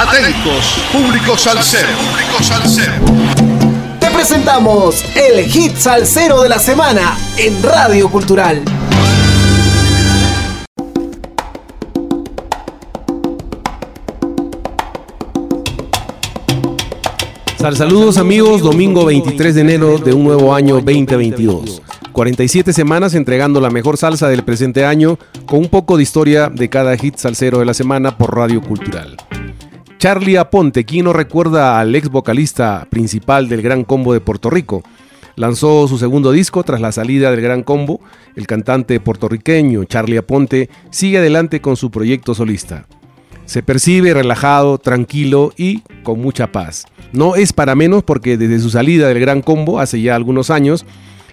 Atentos, público salsero. Público salsero. Te presentamos el hit salsero de la semana en Radio Cultural. saludos amigos, domingo 23 de enero de un nuevo año 2022. 47 semanas entregando la mejor salsa del presente año con un poco de historia de cada hit salsero de la semana por Radio Cultural. Charlie Aponte, quien no recuerda al ex vocalista principal del Gran Combo de Puerto Rico, lanzó su segundo disco tras la salida del Gran Combo. El cantante puertorriqueño Charlie Aponte sigue adelante con su proyecto solista. Se percibe relajado, tranquilo y con mucha paz. No es para menos porque desde su salida del Gran Combo hace ya algunos años,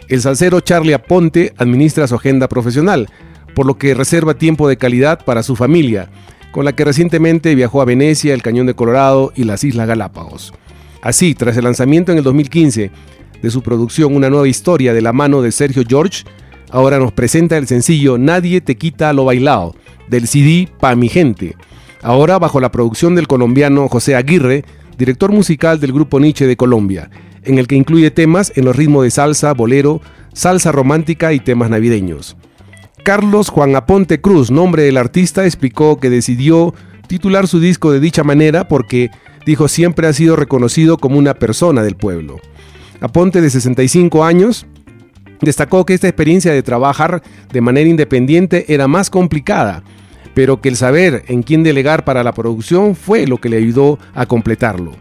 el salsero Charlie Aponte administra su agenda profesional, por lo que reserva tiempo de calidad para su familia, con la que recientemente viajó a Venecia, el Cañón de Colorado y las Islas Galápagos. Así, tras el lanzamiento en el 2015 de su producción Una nueva historia de la mano de Sergio George, ahora nos presenta el sencillo Nadie te quita lo bailado, del CD Pa' mi gente, ahora bajo la producción del colombiano José Aguirre, director musical del grupo Nietzsche de Colombia, en el que incluye temas en los ritmos de salsa, bolero, salsa romántica y temas navideños. Carlos Juan Aponte Cruz, nombre del artista, explicó que decidió titular su disco de dicha manera porque, dijo, siempre ha sido reconocido como una persona del pueblo. Aponte, de 65 años, destacó que esta experiencia de trabajar de manera independiente era más complicada pero que el saber en quién delegar para la producción fue lo que le ayudó a completarlo.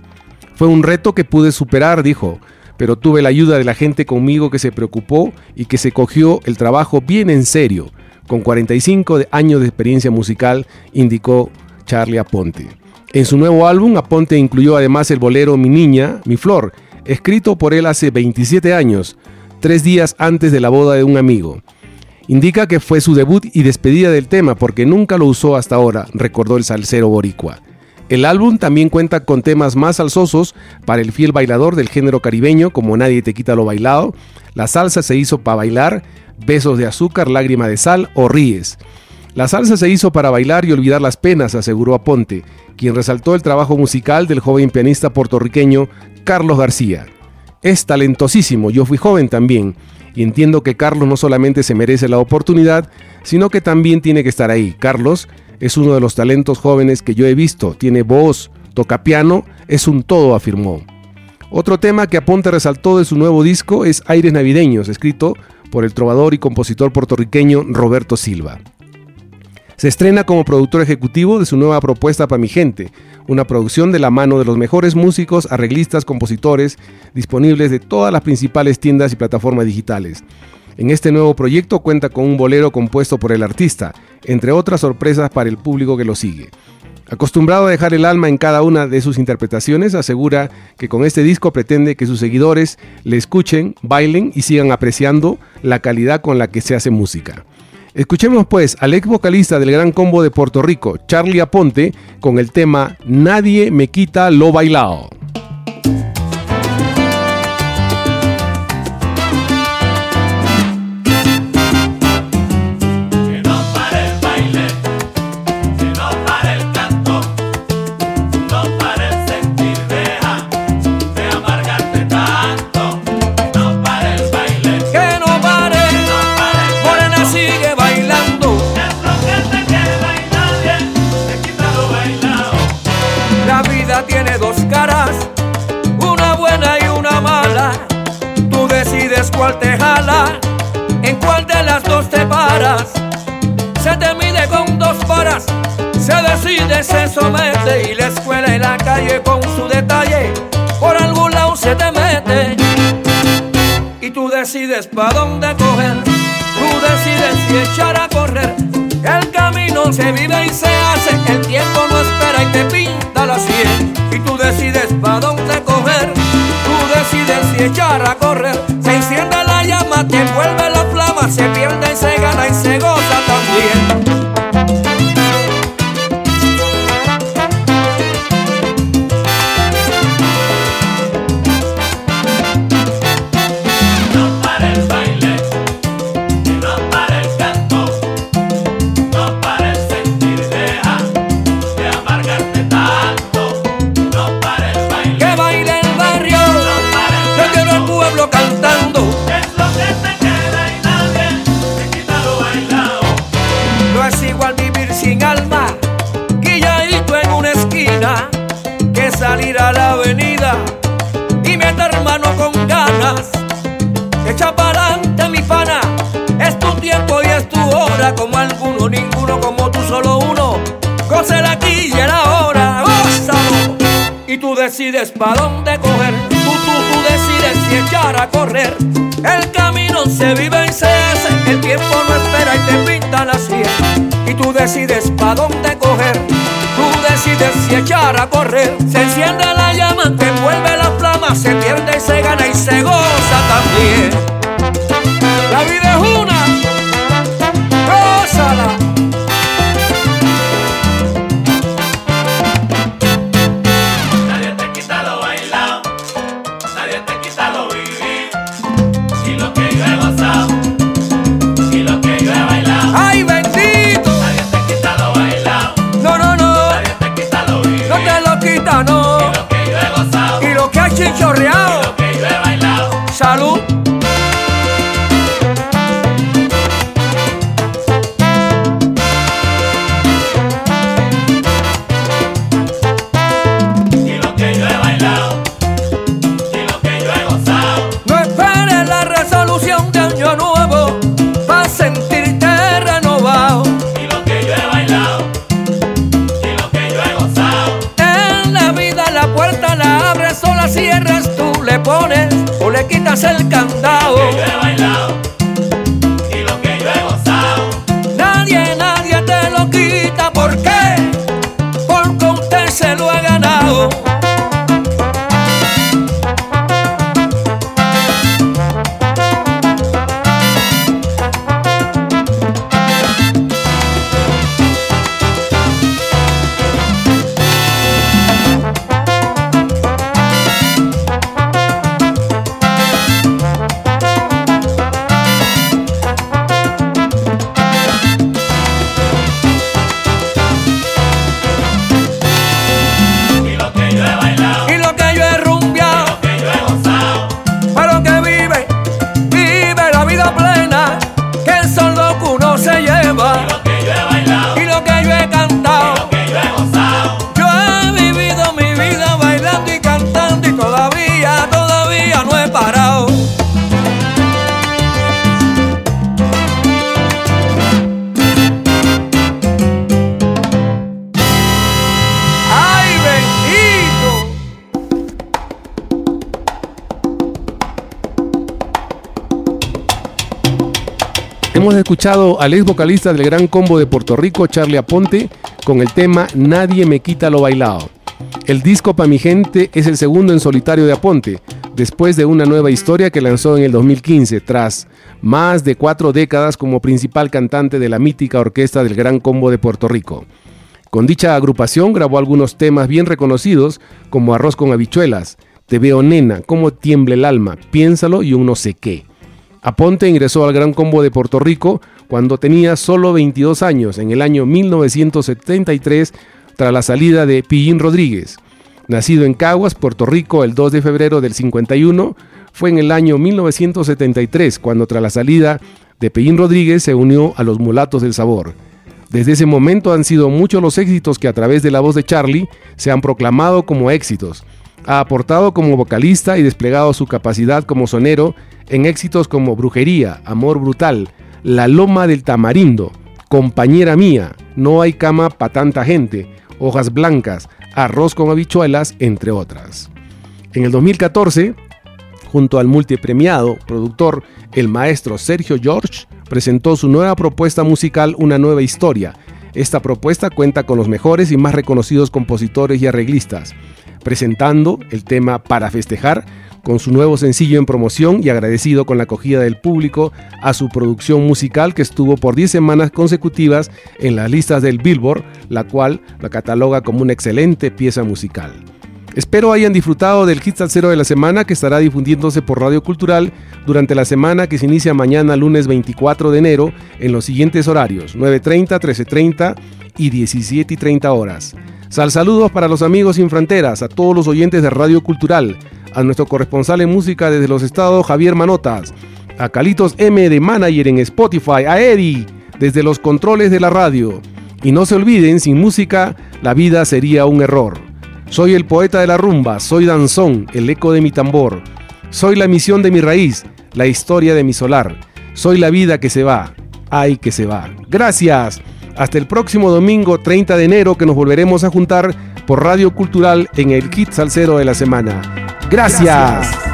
Fue un reto que pude superar, dijo, pero tuve la ayuda de la gente conmigo que se preocupó y que se cogió el trabajo bien en serio. Con 45 años de experiencia musical, indicó Charlie Aponte. En su nuevo álbum, Aponte incluyó además el bolero Mi Niña, Mi Flor, escrito por él hace 27 años, tres días antes de la boda de un amigo. Indica que fue su debut y despedida del tema porque nunca lo usó hasta ahora, recordó el salsero boricua. El álbum también cuenta con temas más salsosos para el fiel bailador del género caribeño como Nadie te quita lo bailado, La salsa se hizo para bailar, Besos de azúcar, Lágrima de sal o Ríes. La salsa se hizo para bailar y olvidar las penas, aseguró Aponte, quien resaltó el trabajo musical del joven pianista puertorriqueño Carlos García. Es talentosísimo, yo fui joven también, y entiendo que Carlos no solamente se merece la oportunidad, sino que también tiene que estar ahí. Carlos es uno de los talentos jóvenes que yo he visto, tiene voz, toca piano, es un todo, afirmó. Otro tema que Aponte resaltó de su nuevo disco es Aires Navideños, escrito por el trovador y compositor puertorriqueño Roberto Silva. Se estrena como productor ejecutivo de su nueva propuesta para mi gente, una producción de la mano de los mejores músicos, arreglistas, compositores, disponibles de todas las principales tiendas y plataformas digitales. En este nuevo proyecto cuenta con un bolero compuesto por el artista, entre otras sorpresas para el público que lo sigue. Acostumbrado a dejar el alma en cada una de sus interpretaciones, asegura que con este disco pretende que sus seguidores le escuchen, bailen y sigan apreciando la calidad con la que se hace música. Escuchemos pues al ex vocalista del Gran Combo de Puerto Rico, Charlie Aponte, con el tema Nadie me quita lo bailado. Cuál te jala, en cuál de las dos te paras. Se te mide con dos paras, se decide, se somete y la escuela y la calle con su detalle, por algún lado se te mete. Y tú decides pa' dónde coger, tú decides si echar a correr. El se vive y se hace, el tiempo no espera y te pinta la sien. Y tú decides pa' dónde coger, tú decides si echar a correr te envuelve la mano con ganas. Echa para adelante mi pana, es tu tiempo y es tu hora, como alguno, ninguno, como tú solo uno. Gózala aquí y era hora, gózalo. Y tú decides para dónde coger, tú, tú, tú decides si echar a correr. El camino se vive y se hace, el tiempo no espera y te pinta la sien. Y tú decides para dónde coger, tú decides si echar a correr. Se enciende la llama, se pierde y se gana y se goza el candado. Hemos escuchado al ex vocalista del Gran Combo de Puerto Rico, Charlie Aponte, con el tema Nadie me quita lo bailado. El disco Pa' mi gente es el segundo en solitario de Aponte, después de una nueva historia que lanzó en el 2015, tras más de cuatro décadas como principal cantante de la mítica orquesta del Gran Combo de Puerto Rico. Con dicha agrupación grabó algunos temas bien reconocidos como Arroz con habichuelas, Te veo nena, Cómo tiembla el alma, Piénsalo y un no sé qué. Aponte ingresó al Gran Combo de Puerto Rico cuando tenía solo 22 años, en el año 1973, tras la salida de Pillín Rodríguez. Nacido en Caguas, Puerto Rico, el 2 de febrero del 51, fue en el año 1973 cuando tras la salida de Pillín Rodríguez se unió a los Mulatos del Sabor. Desde ese momento han sido muchos los éxitos que a través de la voz de Charlie se han proclamado como éxitos. Ha aportado como vocalista y desplegado su capacidad como sonero en éxitos como Brujería, Amor Brutal, La Loma del Tamarindo, Compañera Mía, No hay cama pa' tanta gente, Hojas Blancas, Arroz con habichuelas, entre otras. En el 2014, junto al multipremiado productor el maestro Sergio George, presentó su nueva propuesta musical Una nueva historia. Esta propuesta cuenta con los mejores y más reconocidos compositores y arreglistas, presentando el tema Para festejar con su nuevo sencillo en promoción y agradecido con la acogida del público a su producción musical que estuvo por 10 semanas consecutivas en las listas del Billboard, la cual la cataloga como una excelente pieza musical. Espero hayan disfrutado del Hit Cero de la semana que estará difundiéndose por Radio Cultural durante la semana que se inicia mañana lunes 24 de enero en los siguientes horarios 9.30, 13.30 y 17.30 horas. Sal saludos para los amigos sin fronteras, a todos los oyentes de Radio Cultural, a nuestro corresponsal en música desde los estados Javier Manotas, a Calitos M de Manager en Spotify, a Eddie desde los controles de la radio. Y no se olviden, sin música, la vida sería un error. Soy el poeta de la rumba, soy danzón, el eco de mi tambor. Soy la misión de mi raíz, la historia de mi solar. Soy la vida que se va, ay que se va. Gracias. Hasta el próximo domingo 30 de enero que nos volveremos a juntar por Radio Cultural en el Kit Salcero de la semana. Gracias.